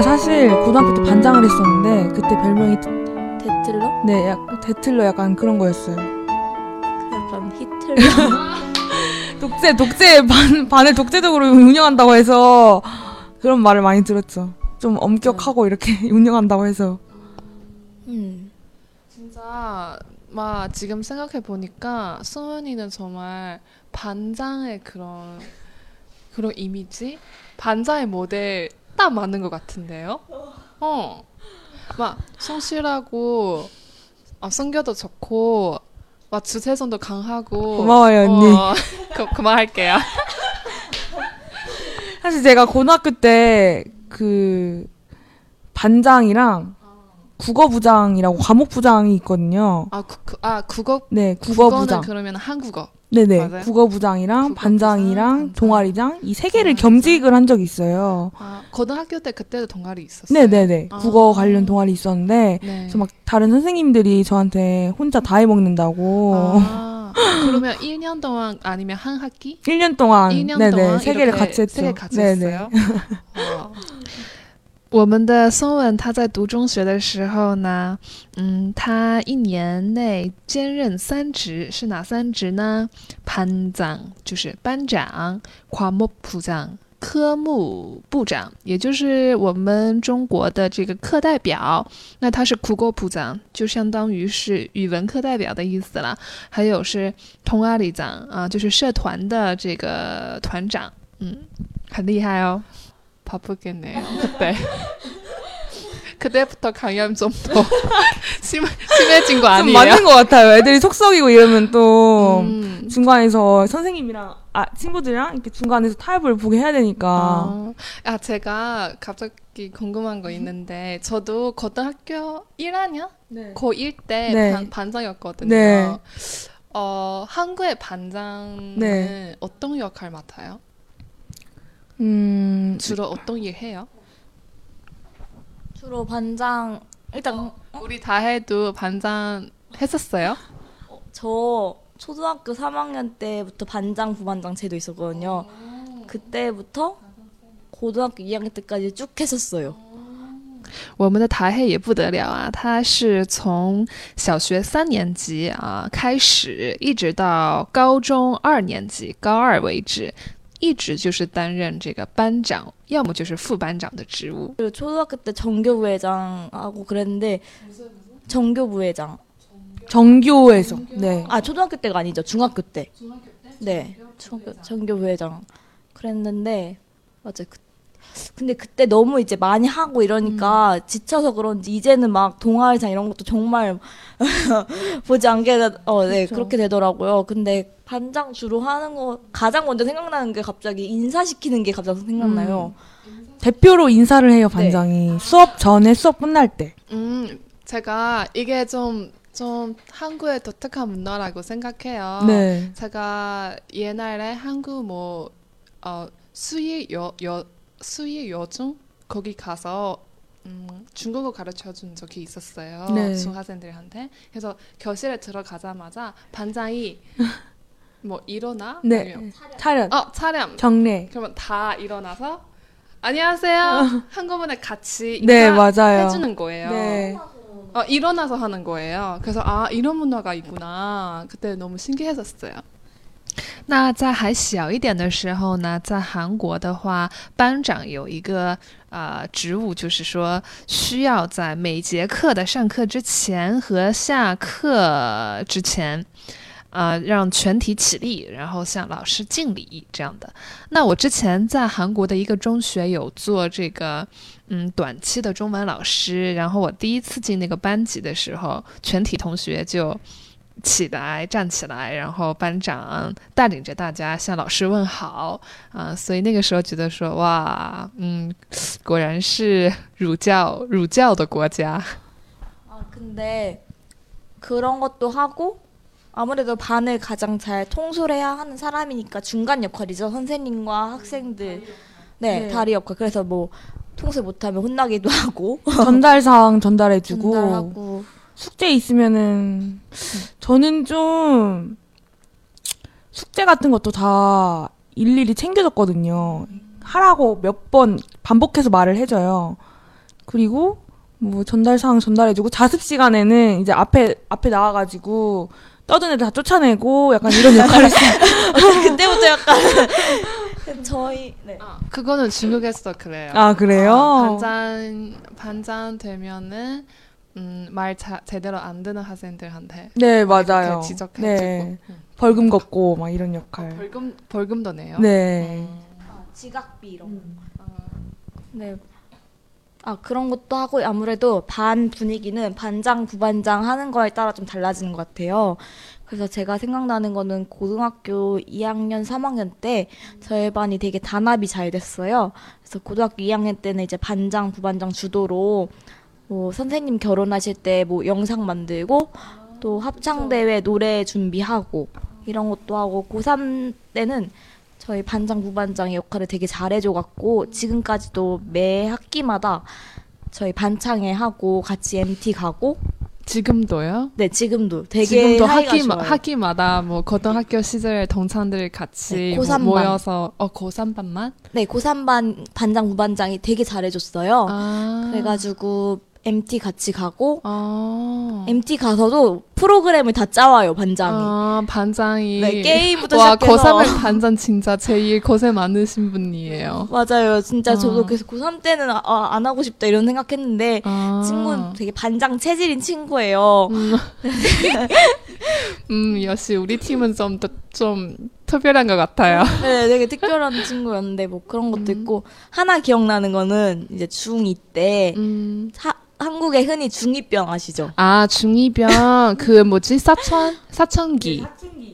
제가 사실 고등학교 때 반장을 했었는데 그때 별명이 데틀러? 네, 약, 데틀러 약간 그런 거였어요. 약간 히틀러. 독재, 독재 반, 반을 독재적으로 운영한다고 해서 그런 말을 많이 들었죠. 좀 엄격하고 이렇게 운영한다고 해서. 음. 진짜 막 지금 생각해 보니까 승은이는 정말 반장의 그런 그런 이미지, 반장의 모델 딱 맞는 것 같은데요. 어, 막 성실하고 아, 성격도 좋고 막 주체성도 강하고. 고마워요, 언니. 어, 그, 그만할게요. 사실 제가 고등학교 때 그 반장이랑 국어부장이라고 과목부장이 있거든요. 아, 구, 구, 아 국어 네, 국어부장. 그러면 한국어. 네네. 맞아요? 국어부장이랑 국어부장, 반장이랑 반장. 동아리장 이 세 개를 동아리장. 겸직을 한 적이 있어요. 아, 고등학교 때 그때도 동아리 있었어요. 네네네. 아. 국어 관련 동아리 있었는데 네. 그래서 막 다른 선생님들이 저한테 혼자 다 해먹는다고 아, 그러면 1년 동안 아니면 한 학기? 1년 동안 1년 네네 동안 세 개를 같이 했죠. 세개 같이 네네. 했어요. 我们的松文他在读中学的时候呢，嗯，他一年内兼任三职，是哪三职呢？班长就是班长，과목部长科目部长，也就是我们中国的这个课代表。那他是국어部长，就相当于是语文课代表的意思了。还有是同阿里长啊，就是社团的这个团长，嗯，很厉害哦。 바쁘겠네요 그때 그때부터 강연 좀더 심, 심해진 거좀 아니에요? 맞는 것 같아요. 애들이 속썩이고 이러면 또 음. 중간에서 선생님이랑 아 친구들이랑 이렇게 중간에서 타협을 보게 해야 되니까 아, 아, 제가 갑자기 궁금한 거 있는데, 저도 고등학교 1학년? 고1 때 네. 반, 반장이었거든요. 네. 어, 한국의 반장은 네. 어떤 역할 맡아요? 음 주로 어떤 일 해요? 주로 반장 일단 우리 다 해도 반장 했었어요? 저 초등학교 3학년 때부터 반장 부반장 제도 있었거든요. 그때부터 고등학교 2학년 때까지 쭉 했었어요. 我们的台黑也不得了啊，他是从小学三年级啊开始，一直到高中二年级高二为止， 一直就是担任这个班长，要么就是副班长的职务。 그리고 초등학교 때 정교부회장하고 그랬는데 정교부회장 정교에서 네 아 초등학교 때가 아니죠 중학교 때. 네 정교, 정교부회장 그랬는데 맞아. 그, 근데 그때 너무 이제 많이 하고 이러니까 지쳐서 그런지 이제는 막 동아리장 이런 것도 정말 보지 않게 되, 어, 네 그쵸. 그렇게 되더라고요. 근데 반장 주로 하는 거 가장 먼저 생각나는 게 갑자기 인사시키는 게 갑자기 생각나요. 대표로 인사를 해요 반장이 수업 전에 수업 끝날 때 음, 제가 이게 좀, 좀 한국의 독특한 문화라고 생각해요. 네. 제가 옛날에 한국 뭐, 어, 수의 여, 여, 수의 여중? 거기 가서, 음, 중국어 가르쳐 준 적이 있었어요. 네. 중학생들한테. 그래서 교실에 들어가자마자 반장이 뭐 일어나? 네. 아니면 차렷 어, 차량. 정례 그러면 다 일어나서 안녕하세요. 한꺼번에 같이 네, 맞아요. 해주는 거예요. 네 어, 일어나서 하는 거예요. 그래서 아 이런 문화가 있구나. 그때 너무 신기했었어요. 那在还小一点的时候呢，在韩国的话，班长有一个呃职务，就是说需要在每节课的上课之前和下课之前，呃，让全体起立，然后向老师敬礼这样的。那我之前在韩国的一个中学有做这个，嗯，短期的中文老师。然后我第一次进那个班级的时候，全体同学就起来站起来，然后班长带领着大家向老师问好啊、所以那个时候觉得说，哇，嗯，果然是儒教儒教的国家。 아 근데 그런 것도 하고 아무래도 반을 가장 잘 통솔해야 하는 사람이니까 중간 역할이죠 선생님과 학생들 네, 네. 다리 역할 그래서 뭐 통솔 못하면 혼나기도 하고 전달사항 전달해주고 전달하고 숙제 있으면은 저는 좀 숙제 같은 것도 다 일일이 챙겨줬거든요. 하라고 몇 번 반복해서 말을 해줘요. 그리고 뭐 전달 사항 전달해주고 자습 시간에는 이제 앞에 앞에 나와가지고 떠든 애들 다 쫓아내고 약간 이런 역할을 했어요. 그때부터 약간 저희 네. 그거는 중국에서 그래요. 아 그래요? 아, 반장 반장 되면은 음, 말 자, 제대로 안 듣는 학생들한테 네 맞아요. 지적해주고 네 음. 벌금 걷고 막 이런 역할. 벌금 벌금도 내요. 네. 지각비 이런 거. 네. 아 그런 것도 하고 아무래도 반 분위기는 반장 부반장 하는 거에 따라 좀 달라지는 것 같아요. 그래서 제가 생각나는 거는 고등학교 2학년 3학년 때 저희 반이 되게 단합이 잘 됐어요. 그래서 고등학교 2학년 때는 이제 반장 부반장 주도로 뭐 선생님 결혼하실 때 뭐 영상 만들고 또 합창 대회 노래 준비하고 이런 것도 하고 고3 때는 저희 반장 부반장의 역할을 되게 잘해줘 갖고 지금까지도 매 학기마다 저희 반창회 하고 같이 MT 가고 지금도요? 네 지금도 되게 지금도 학기 좋아요. 학기마다 뭐 고등학교 시절 동창들 같이 네, 뭐 고3 반. 모여서 어 고3 반만 네 고3 반 반장 부반장이 되게 잘해 줬어요. 아 그래 가지고 MT 같이 가고 아 MT 가서도 프로그램을 다 짜와요 반장이. 아, 반장이 네 게임부터 와 시작해서 고3의 반장 진짜 제일 고생 많으신 분이에요. 맞아요. 진짜 아. 저도 그래서 고3 때는 아, 아, 안 하고 싶다 이런 생각했는데 아. 친구는 되게 반장 체질인 친구예요. 음. 음, 역시 우리 팀은 좀, 더- 좀 특별한 것 같아요. 네, 되게 특별한 친구였는데 뭐 그런 것도 있고 하나 기억나는 거는 이제 중2 때 음. 하- 한국에 흔히 중2병 아시죠? 아, 중2병, 그 뭐지, 사천, 사천기.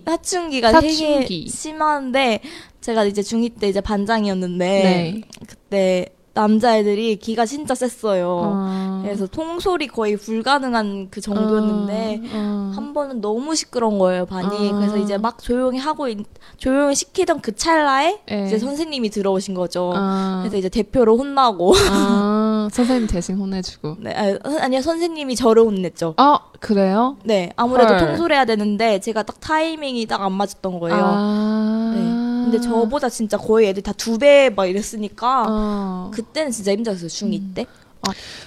사춘기가 사춘기. 되게 심한데 제가 이제 중2 때 이제 반장이었는데 네. 그때 남자애들이 기가 진짜 셌어요. 어. 그래서 통솔이 거의 불가능한 그 정도였는데 어. 한 번은 너무 시끄러운 거예요 반이. 아. 그래서 이제 막 조용히 하고 있- 조용히 시키던 그 찰나에 네. 이제 선생님이 들어오신 거죠. 아. 그래서 이제 대표로 혼나고 아, 선생님 대신 혼내주고. 네, 아, 선- 아니 요 선생님이 저를 혼냈죠. 어, 그래요? 네, 아무래도 헐. 통솔해야 되는데 제가 딱 타이밍이 딱 안 맞았던 거예요. 아. 네. 근데 저보다 진짜 거의 애들 다 두 배 막 이랬으니까 어. 그때는 진짜 힘들었어요 중2 때.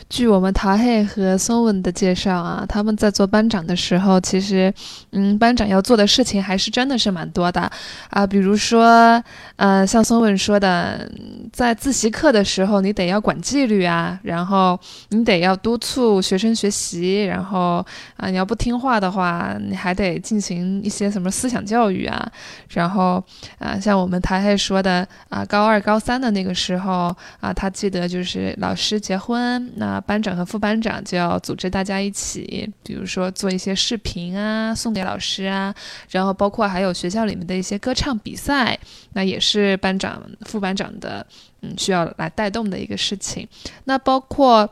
据我们塔黑和松文的介绍啊，他们在做班长的时候，其实，嗯，班长要做的事情还是真的是蛮多的啊。比如说，呃，像松文说的，在自习课的时候，你得要管纪律啊，然后你得要督促学生学习，然后啊，你要不听话的话，你还得进行一些什么思想教育啊。然后啊，像我们台黑说的啊，高二、高三的那个时候啊，他记得就是老师结婚，那班长和副班长就要组织大家一起，比如说做一些视频啊，送给老师啊，然后包括还有学校里面的一些歌唱比赛，那也是班长、副班长的嗯需要来带动的一个事情。那包括。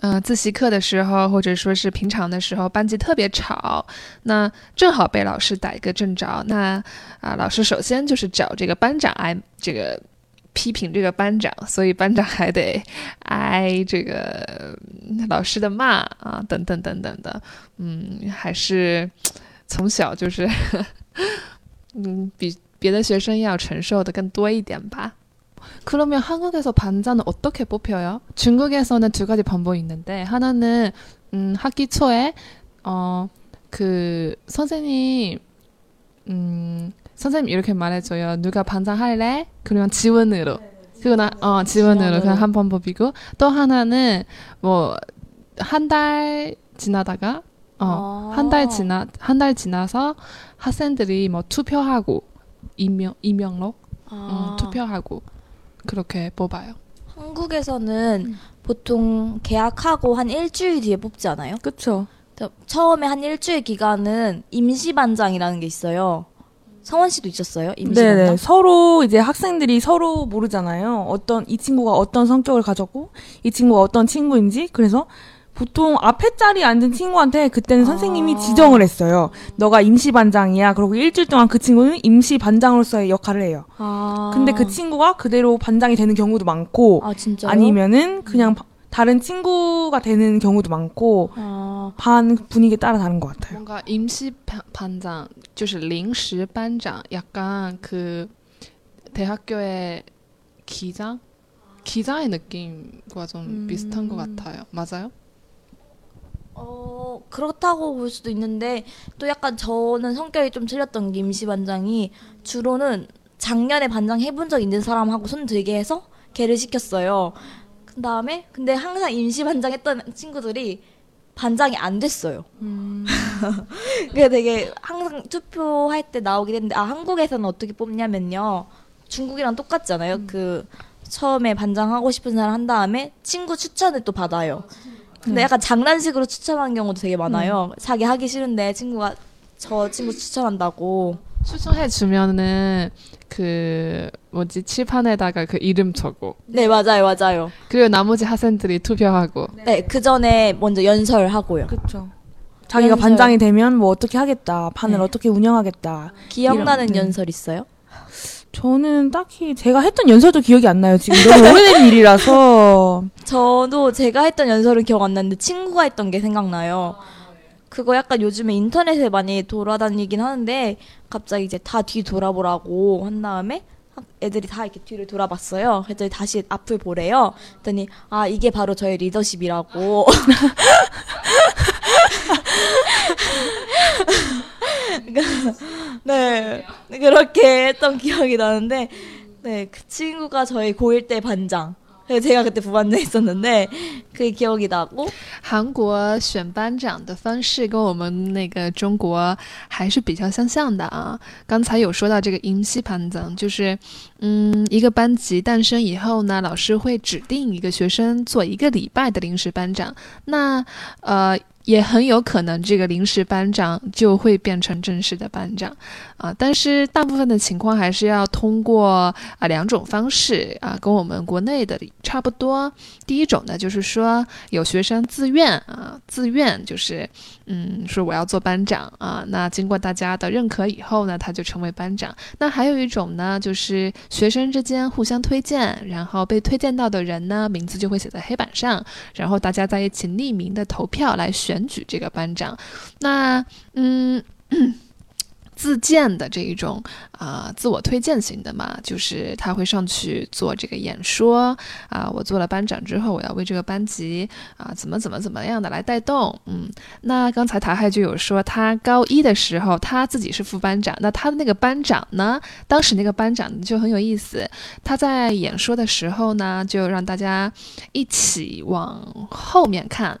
呃，自习课的时候，或者说是平常的时候，班级特别吵，那正好被老师逮个正着。那啊，老师首先就是找这个班长挨这个批评这个班长，所以班长还得挨这个嗯老师的骂啊，等等等等的。嗯，还是从小就是嗯，比别的学生要承受的更多一点吧。 그러면 한국에서 반장은 어떻게 뽑혀요? 중국에서는 두 가지 방법이 있는데 하나는 음, 학기 초에 어 그 선생님 음 선생님 이렇게 말해줘요. 누가 반장 할래? 그러면 지원으로. 그거나 어 지원으로 그냥 한 방법이고 또 하나는 뭐 한 달 지나다가 어 한 달 지나 한 달 지나서 학생들이 뭐 투표하고 임명 임명록 아, 음, 투표하고 그렇게 뽑아요. 한국에서는 보통 계약하고 한 일주일 뒤에 뽑지 않아요? 그쵸. 저- 처음에 한 일주일 기간은 임시 반장이라는 게 있어요. 성원 씨도 있었어요? 임시반장? 네네. 서로 이제 학생들이 서로 모르잖아요. 어떤, 이 친구가 어떤 성격을 가졌고, 이 친구가 어떤 친구인지. 그래서 보통 앞에 자리에 앉은 친구한테 그때는 선생님이 아. 지정을 했어요. 너가 임시 반장이야. 그리고 일주일 동안 그 친구는 임시 반장으로서의 역할을 해요. 아. 근데 그 친구가 그대로 반장이 되는 경우도 많고, 아, 진짜요? 아니면은 그냥 바- 다른 친구가 되는 경우도 많고, 아, 반 분위기에 따라 다른 것 같아요. 뭔가 임시 반- 반장, 就是临时班长, 약간 그 대학교에 기장? 기자의 느낌과 좀 음. 비슷한 것 같아요. 맞아요? 어, 그렇다고 볼 수도 있는데, 또 약간 저는 성격이 좀 틀렸던 게 임시 반장이 주로는 작년에 반장 해본 적 있는 사람하고 손 들게 해서 걔를 시켰어요. 그 다음에, 근데 항상 임시 반장 했던 친구들이 반장이 안 됐어요. 그게 되게 항상 투표할 때 나오긴 했는데, 아, 한국에서는 어떻게 뽑냐면요. 중국이랑 똑같잖아요. 그, 처음에 반장하고 싶은 사람 한 다음에 친구 추천을 또 받아요. 근데 네. 약간 장난식으로 추천하는 경우도 되게 많아요. 자기 하기 싫은데 친구가 저 친구 추천한다고. 추천해 주면은 그 뭐지 칠판에다가 그 이름 적고 네, 맞아요, 맞아요. 그리고 나머지 학생들이 투표하고 네, 그 전에 먼저 연설하고요. 그렇죠. 자기가 연설. 반장이 되면 뭐 어떻게 하겠다, 판을 네. 어떻게 운영하겠다. 기억나는 이런, 네. 연설 있어요? 저는 딱히 제가 했던 연설도 기억이 안 나요. 지금 너무 오래된 일이라서. 저도 제가 했던 연설은 기억 안 나는데 친구가 했던 게 생각나요. 그거 약간 요즘에 인터넷에 많이 돌아다니긴 하는데 갑자기 이제 다 뒤 돌아보라고 한 다음에 학- 애들이 다 이렇게 뒤를 돌아봤어요. 그랬더니 다시 앞을 보래요. 그랬더니 아 이게 바로 저의 리더십이라고. 네 그렇게 했던 기억이 나는데 네 그 친구가 저희 고1 때 반장. 그래서 제가 그때 부반장 했었는데 그게 기억이 나고 韩国选班长的方式跟我们那个中国还是比较相像的啊。刚才有说到这个임시반장，就是嗯，一个班级诞生以后呢，老师会指定一个学生做一个礼拜的临时班长。那呃。 也很有可能这个临时班长就会变成正式的班长啊，但是大部分的情况还是要通过啊两种方式啊，跟我们国内的差不多。第一种呢，就是说有学生自愿啊，自愿就是嗯说我要做班长啊，那经过大家的认可以后呢，他就成为班长。那还有一种呢，就是学生之间互相推荐，然后被推荐到的人呢，名字就会写在黑板上，然后大家在一起匿名的投票来选举这个班长。那嗯。自荐的这一种啊、自我推荐型的嘛，就是他会上去做这个演说啊、我做了班长之后，我要为这个班级啊、怎么怎么怎么样的来带动。嗯，那刚才塔海就有说，他高一的时候他自己是副班长，那他的那个班长呢，当时那个班长就很有意思，他在演说的时候呢，就让大家一起往后面看。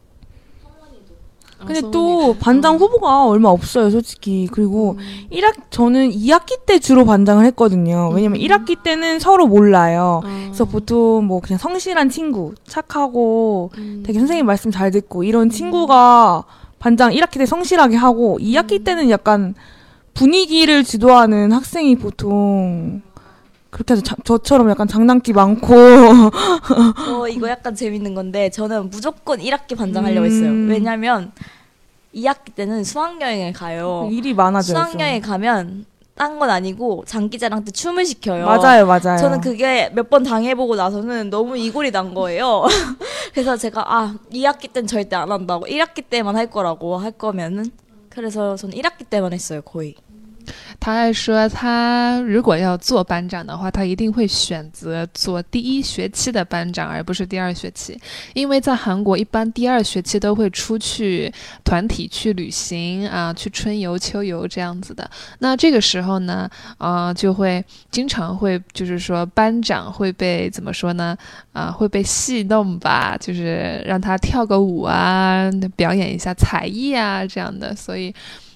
근데 소문이 또 나. 반장 어. 후보가 얼마 없어요, 솔직히. 그리고 1학 저는 2학기 때 주로 반장을 했거든요. 왜냐면 1학기 때는 서로 몰라요. 어. 그래서 보통 뭐 그냥 성실한 친구, 착하고 음. 되게 선생님 말씀 잘 듣고 이런 친구가 반장 1학기 때 성실하게 하고 2학기 때는 약간 분위기를 주도하는 학생이 보통 그렇게 해서 자- 저처럼 약간 장난기 많고 저 이거 약간 재밌는 건데 저는 무조건 1학기 반장 하려고 했어요. 음. 왜냐면 2학기 때는 수학여행을 가요. 일이 많아져요. 좀. 수학여행 가면 딴 건 아니고 장기자랑 때 춤을 시켜요. 맞아요, 맞아요. 저는 그게 몇 번 당해보고 나서는 너무 이골이 난 거예요. 그래서 제가 아 2학기 때는 절대 안 한다고 1학기 때만 할 거라고 할 거면은 그래서 저는 1학기 때만 했어요 거의. 他还说，他如果要做班长的话，他一定会选择做第一学期的班长，而不是第二学期，因为在韩国一般第二学期都会出去团体去旅行啊，去春游、秋游这样子的。那这个时候呢，呃，就会经常会就是说班长会被怎么说呢？啊、会被戏弄吧，就是让他跳个舞啊，表演一下才艺啊这样的，所以。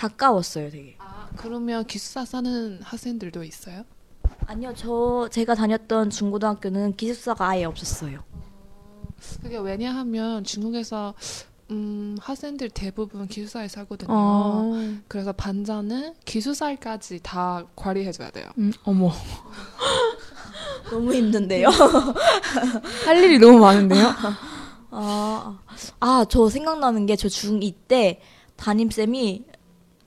가까웠어요, 되게. 아, 그러면 기숙사 사는 학생들도 있어요? 아니요, 저 제가 다녔던 중고등학교는 기숙사가 아예 없었어요. 그게 왜냐하면 중국에서 음, 학생들 대부분 기숙사에 살거든요. 어, 그래서 반자는 기숙사까지 다 관리해줘야 돼요. 음, 어머. 너무 힘든데요. 할 일이 너무 많은데요? 아, 아, 저 생각나는 게 저 중2 때 담임쌤이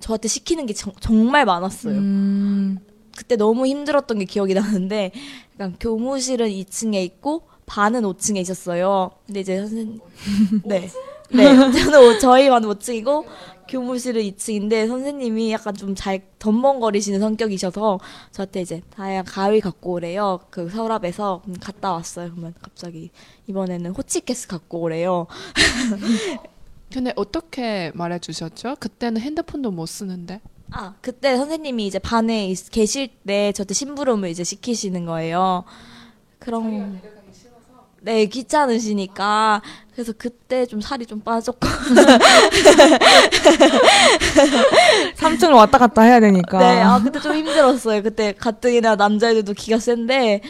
저한테 시키는 게 정, 정말 많았어요. 음, 그때 너무 힘들었던 게 기억이 나는데, 약간 교무실은 2층에 있고, 반은 5층에 있었어요. 근데 이제 선생님, 네. 네. 저는 오- 저희 반은 5층이고, 교무실은 2층인데, 선생님이 약간 좀 잘 덤벙거리시는 성격이셔서, 저한테 이제 다양 가위 갖고 오래요. 그 서랍에서 음, 갔다 왔어요. 그러면 갑자기, 이번에는 호치케스 갖고 오래요. 근데 어떻게 말해 주셨죠? 그때는 핸드폰도 못 쓰는데. 아, 그때 선생님이 이제 반에 있- 계실 때 저한테 심부름을 이제 시키시는 거예요. 그럼 네, 귀찮으시니까. 그래서 그때 좀 살이 좀 빠졌고. 3층을 왔다 갔다 해야 되니까. 네, 아, 그때 좀 힘들었어요. 그때 가뜩이나 남자애들도 기가 센데.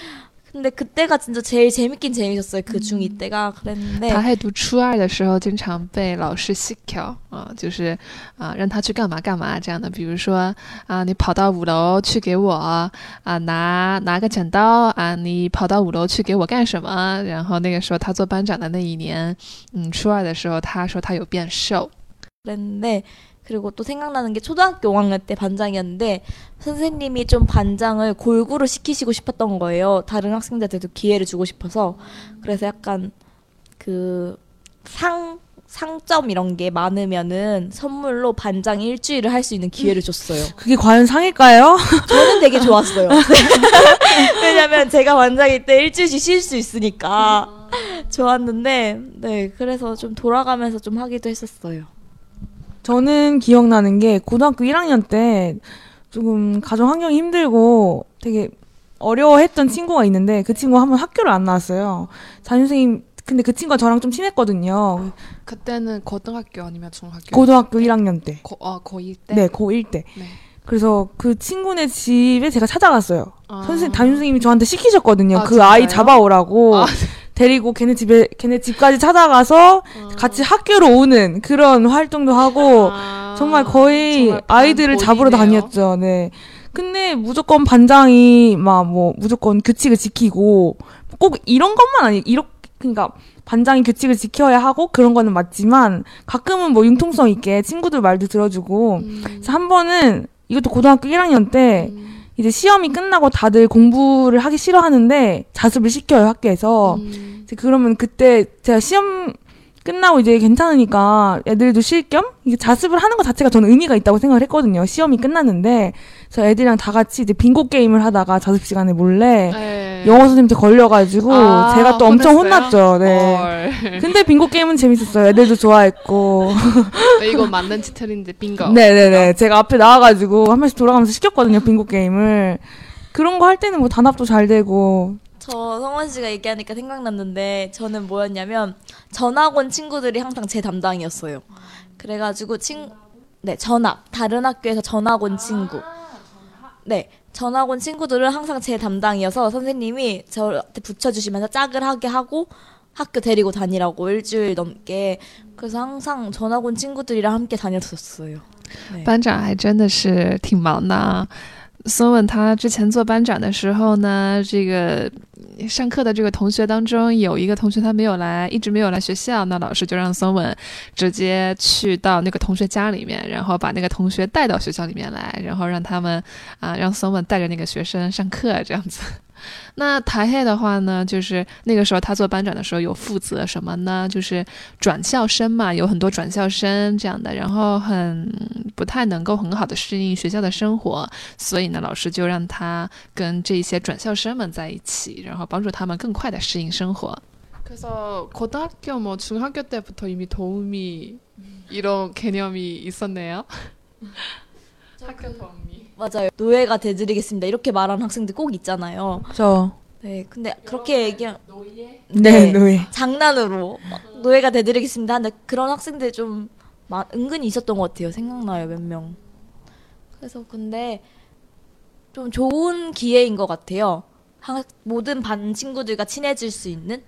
근데 그때가 진짜 제일 재밌긴 재밌었어요. 그 중2 때가. 그랬는데. 他还读初二的时候，经常被老师细挑啊，就是啊，让他去干嘛干嘛这样的。比如说啊，你跑到五楼去给我啊拿拿个剪刀啊，你跑到五楼去给我干什么？然后那个时候他做班长的那一年，嗯，初二的时候，他说他有变瘦， 그랬는데 그리고 또 생각나는 게 초등학교 5학년 때 반장이었는데 선생님이 좀 반장을 골고루 시키시고 싶었던 거예요. 다른 학생들한테도 기회를 주고 싶어서 그래서 약간 그 상 상점 이런 게 많으면은 선물로 반장 일주일을 할 수 있는 기회를 줬어요. 그게 과연 상일까요? 저는 되게 좋았어요. 왜냐면 제가 반장일 때 일주일씩 쉴 수 있으니까 좋았는데 네 그래서 좀 돌아가면서 좀 하기도 했었어요. 저는 기억나는 게 고등학교 1학년 때 조금 가정 환경이 힘들고 되게 어려워했던 친구가 있는데 그 친구가 한 번 학교를 안 나왔어요. 담임선생님 근데 그 친구가 저랑 좀 친했거든요. 그때는 고등학교 아니면 중학교? 고등학교 1학년 때. 고, 아, 고2 때? 네, 고1 때. 네. 그래서 그 친구네 집에 제가 찾아갔어요. 아. 선생님, 담임 선생님이 저한테 시키셨거든요. 아, 그 아이 진짜요? 잡아오라고. 아. 데리고 걔네 집에, 걔네 집까지 찾아가서 같이 학교로 오는 그런 활동도 하고, 아, 정말 거의 정말 아이들을 잡으러 본이네요. 다녔죠. 네. 근데 무조건 반장이 막 뭐 무조건 규칙을 지키고 꼭 이런 것만 아니 이렇게 그러니까 반장이 규칙을 지켜야 하고 그런 거는 맞지만 가끔은 뭐 융통성 있게 친구들 말도 들어주고 음, 그래서 한 번은 이것도 고등학교 1학년 때 음, 이제 시험이 끝나고 다들 공부를 하기 싫어하는데 자습을 시켜요 학교에서 음. 이제 그러면 그때 제가 시험 끝나고 이제 괜찮으니까 애들도 쉴 겸 이게 자습을 하는 것 자체가 저는 의미가 있다고 생각을 했거든요. 시험이 끝났는데 그래서 애들이랑 다 같이 이제 빙고 게임을 하다가 자습 시간에 몰래 네. 영어 선생님한테 걸려가지고 아, 제가 또 엄청 혼냈어요? 혼났죠. 네. 헐. 근데 빙고 게임은 재밌었어요. 애들도 좋아했고. 이거 맞는 티틀인데 빙고. 네네네. 제가 앞에 나와가지고 한 번씩 돌아가면서 시켰거든요. 빙고 게임을. 그런 거 할 때는 뭐 단합도 잘 되고. 저 성원 씨가 얘기하니까 생각났는데 저는 뭐였냐면 전학온 친구들이 항상 제 담당이었어요. 그래가지고 친, 네 전학 다른 학교에서 전학 온 친구. 네 전학 온 친구들은 항상 제 담당이어서 선생님이 저한테 붙여주시면서 짝을 하게 하고 학교 데리고 다니라고 일주일 넘게 그래서 항상 전학 온 친구들이랑 함께 다녔었어요. 네. 班长还真的是挺忙的啊。 孙文他之前做班长的时候呢，这个上课的这个同学当中有一个同学他没有来，一直没有来学校，那老师就让孙文直接去到那个同学家里面，然后把那个同学带到学校里面来，然后让他们啊、让孙文带着那个学生上课这样子。那台黑的话呢，就是那个时候他做班长的时候有负责什么呢？就是转校生嘛，有很多转校生这样的，然后很不太能够很好的适应学校的生活，所以呢，老师就让他跟这些转校生们在一起，然后帮助他们更快的适应生活。 그래서 고등학교 뭐 중학교 때부터 이미 도우미 이런 개념이 있었네요. 학교 도우미. 맞아요. 노예가 돼드리겠습니다. 이렇게 말하는 학생들 꼭 있잖아요. 저 네, 근데 그렇게 얘기한 노예? 네, 노예. 장난으로 노예가 돼드리겠습니다. 근데 그런 학생들 좀 마, 은근히 있었던 것 같아요. 생각나요, 몇 명. 그래서 근데 좀 좋은 기회인 것 같아요. 하, 모든 반 친구들과 친해질 수 있는.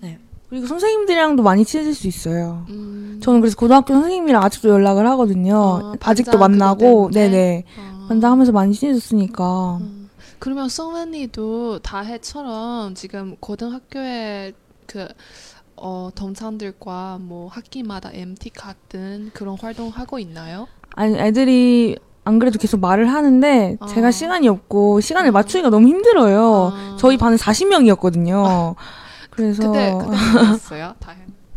네. 그리고 선생님들이랑도 많이 친해질 수 있어요. 음. 저는 그래서 고등학교 선생님이랑 아직도 연락을 하거든요. 아, 직도 만나고, 네네. 아. 반장하면서 많이 친해졌으니까. 음. 그러면 송은이도 다해처럼 지금 고등학교에 그 어, 동창들과 뭐 학기마다 MT 같은 그런 활동하고 있나요? 아니 애들이 안 그래도 계속 말을 하는데 아. 제가 시간이 없고 시간을 아. 맞추기가 너무 힘들어요. 아. 저희 반은 40명이었거든요. 그래서 그때 그때 어요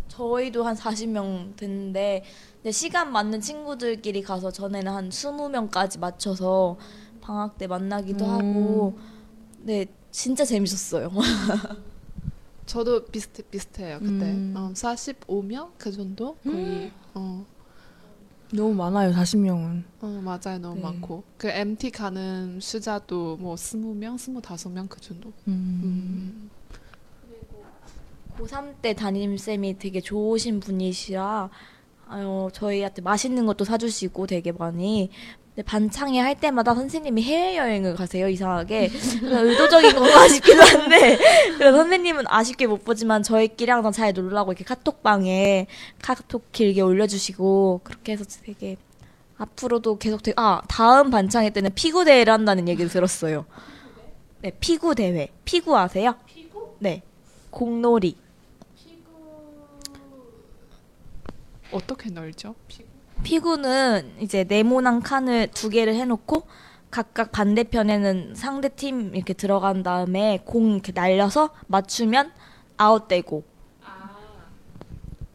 저희도 한 40명 됐는데 시간 맞는 친구들끼리 가서 전에는 한 20명까지 맞춰서 방학 때 만나기도 음. 하고 네 진짜 재밌었어요. 저도 비슷 비슷해요 그때 음. 어, 45명 그 정도 거의 음. 어. 너무 많아요 40명은. 어 맞아요 너무 네. 많고 그 MT 가는 수자도 뭐 20명 25명 그 정도. 음. 음. 고3 때 담임 쌤이 되게 좋으신 분이시라 어, 저희한테 맛있는 것도 사주시고 되게 많이 반창회 할 때마다 선생님이 해외여행을 가세요, 이상하게. 의도적인 건가 싶기도 한데, 선생님은 아쉽게 못 보지만 저희끼리 항상 잘 놀라고 이렇게 카톡방에 카톡 길게 올려주시고, 그렇게 해서 되게 앞으로도 계속 되게, 아, 다음 반창회 때는 피구대회를 한다는 얘기를 들었어요. 네, 피구대회. 피구 아세요? 피구? 네. 공놀이. 어떻게? 피구? 피구는 이제 네모난 칸을 두 개를 해놓고 각각 반대편에는 상대 팀 이렇게 들어간 다음에 공 이렇게 날려서 맞추면 아웃되고. 아,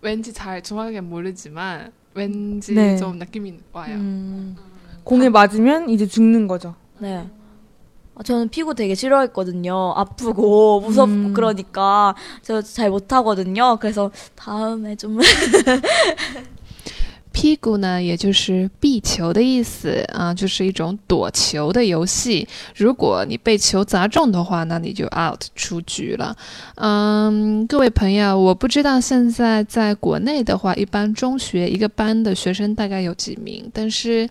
왠지 잘 정확하게 모르지만 왠지 네. 좀 느낌이 와요. 음. 공에 맞으면 이제 죽는 거죠. 네. 아, 저는 피구 되게 싫어했거든요. 아프고 무섭고 음. 그러니까 저 잘 못하거든요. 그래서 다음에 좀 屁股呢，也就是避球的意思啊，就是一种躲球的游戏。如果你被球砸中的话，那你就 out 出局了。嗯，各位朋友，我不知道现在在国内的话，一般中学一个班的学生大概有几名，但是，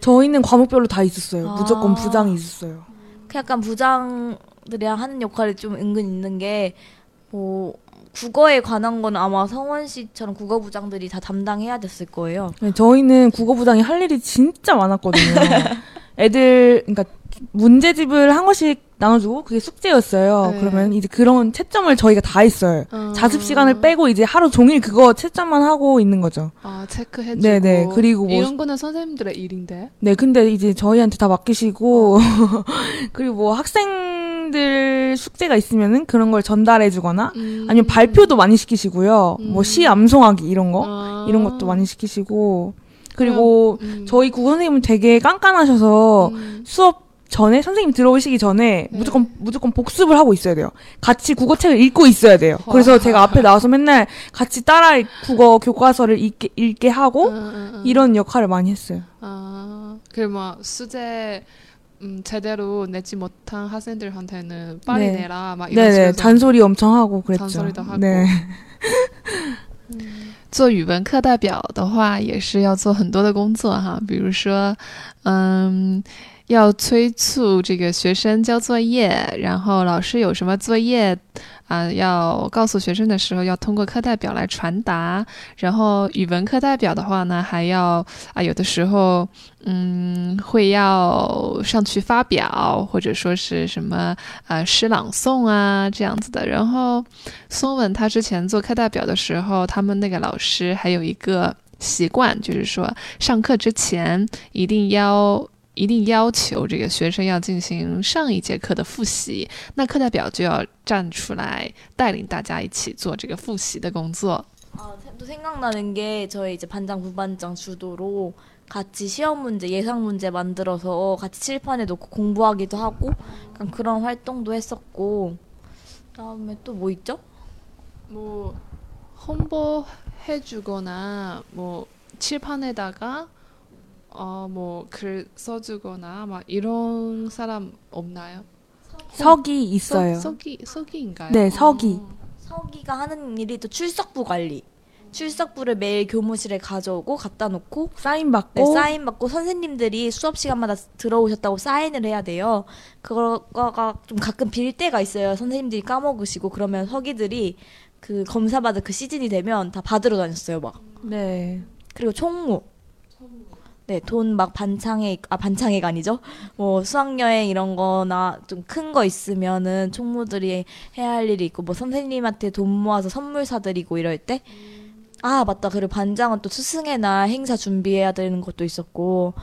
저희는 과목별로 다 있었어요. 아. 무조건 부장이 있었어요. 그 약간 부장들이랑 하는 역할이 좀 은근 있는 게, 뭐, 국어에 관한 건 아마 성원 씨처럼 국어 부장들이 다 담당해야 됐을 거예요. 네, 저희는 국어 부장이 할 일이 진짜 많았거든요. 애들, 그러니까 문제집을 한 권씩 나눠주고 그게 숙제였어요. 네. 그러면 이제 그런 채점을 저희가 다 했어요. 어... 자습 시간을 빼고 이제 하루 종일 그거 채점만 하고 있는 거죠. 아 체크해주고. 네네. 그리고 뭐 이런 거는 선생님들의 일인데. 네, 근데 이제 저희한테 다 맡기시고 어. 그리고 뭐 학생 학생들 숙제가 있으면은 그런 걸 전달해주거나 음. 아니면 발표도 많이 시키시고요. 음. 뭐시 암송하기 이런 거 아. 이런 것도 많이 시키시고 그리고 음. 저희 국어 선생님은 되게 깐깐하셔서 음. 수업 전에 선생님 들어오시기 전에 네. 무조건 무조건 복습을 하고 있어야 돼요. 같이 국어책을 읽고 있어야 돼요. 그래서 제가 앞에 나와서 맨날 같이 따라 국어 교과서를 읽게, 읽게 하고 음, 음, 이런 역할을 많이 했어요. 아, 그뭐 수제 음, 제대로 내지 못한 학생들한테는 빨리 네. 내라 막 이런 네네 잔소리 엄청 하고 그랬죠. 잔소리도 하고. 네. 做语文课代表的话，也是要做很多的工作哈，比如说，嗯。 要催促这个学生交作业，然后老师有什么作业啊，要告诉学生的时候，要通过课代表来传达。然后语文课代表的话呢，还要啊，有的时候嗯，会要上去发表，或者说是什么呃诗朗诵啊这样子的。然后松文他之前做课代表的时候，他们那个老师还有一个习惯，就是说上课之前一定要。一定要求这个学生要进行上一节课的复习，那课代表就要站出来带领大家一起做这个复习的工作。아또생각나는게저희이제반장부반장주도로 같이 시험 문제, 예상 문제 만들어서 같이 칠판에 놓고 공부하기도 하고 약간 그런 활동도 했었고 그다음에 또 뭐 있죠? 뭐 홍보해주거나 뭐 칠판에다가 어 뭐 글 써주거나 막 이런 사람 없나요? 서기 있어요. 서, 기 서기인가요? 네, 서기. 어. 서기가 하는 일이 또 출석부 관리. 출석부를 매일 교무실에 가져오고 갖다 놓고 사인 받고 네, 사인 받고 선생님들이 수업 시간마다 들어오셨다고 사인을 해야 돼요. 그거가 좀 가끔 빌 때가 있어요. 선생님들이 까먹으시고 그러면 서기들이 그 검사 받을 그 시즌이 되면 다 받으러 다녔어요, 막. 네. 그리고 총무. 네, 돈 막 반창회, 아, 반창회가 아니죠? 뭐, 수학 여행 이런 거나 좀 큰 거 있으면은 총무들이 해야 할 일이 있고, 뭐, 선생님한테 돈 모아서 선물 사 드리고 이럴 때, 아 맞다 그리고 반장은 또 스승의 날 행사 준비해야 되는 것도 있었고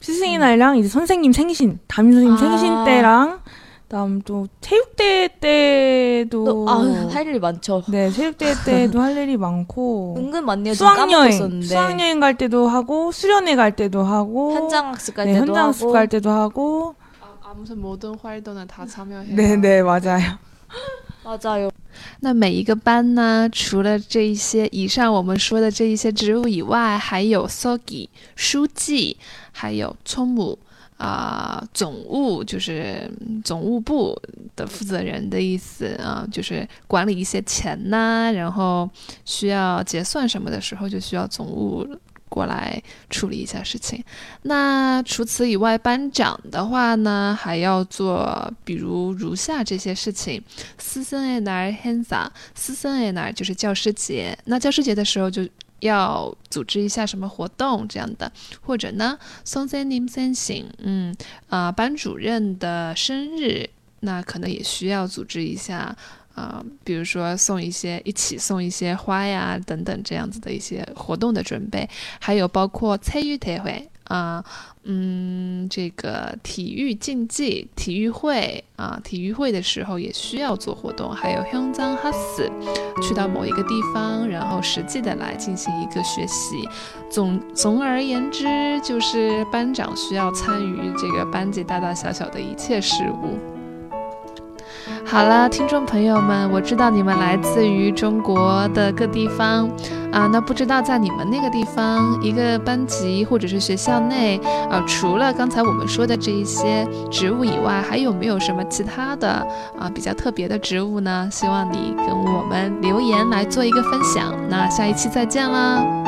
스승의 날랑 이제 선생님 생신 담임 선생님 아. 생신 때랑 그 다음 또 체육대회 때도 아, 할 일이 많죠. 네, 체육대회 때도 할 일이 많고 은근 많네요. 수학여행 수학여행 갈 때도 하고 수련회 갈 때도 하고 현장학습 갈 네, 때도 현장학습 하고. 갈 때도 하고 아, 무슨 모든 활동을 다 참여해요. 네, 네, 맞아요. 맞아요. 那每一个班呢，除了这一些以上我们说的这一些职务以外，还有 sogi 书记，还有聪母 啊总务，就是总务部的负责人的意思啊，就是管理一些钱呐，然后需要结算什么的时候，就需要总务。过来处理一下事情。那除此以外，班长的话呢，还要做比如如下这些事情：师生诶那儿 hansa，师生诶那儿就是教师节。那教师节的时候就要组织一下什么活动这样的，或者呢，松森林森行，嗯啊，班主任的生日，那可能也需要组织一下。啊，比如说送一些一起送一些花呀，等等这样子的一些活动的准备，还有包括参与特会啊，嗯，这个体育竞技、体育会啊，体育会的时候也需要做活动，还有 hunzang has，去到某一个地方，然后实际的来进行一个学习。总总而言之，就是班长需要参与这个班级大大小小的一切事务。好了，听众朋友们，我知道你们来自于中国的各地方啊，那不知道在你们那个地方，一个班级或者是学校内啊，除了刚才我们说的这一些植物以外，还有没有什么其他的啊比较特别的植物呢？希望你跟我们留言来做一个分享。那下一期再见啦！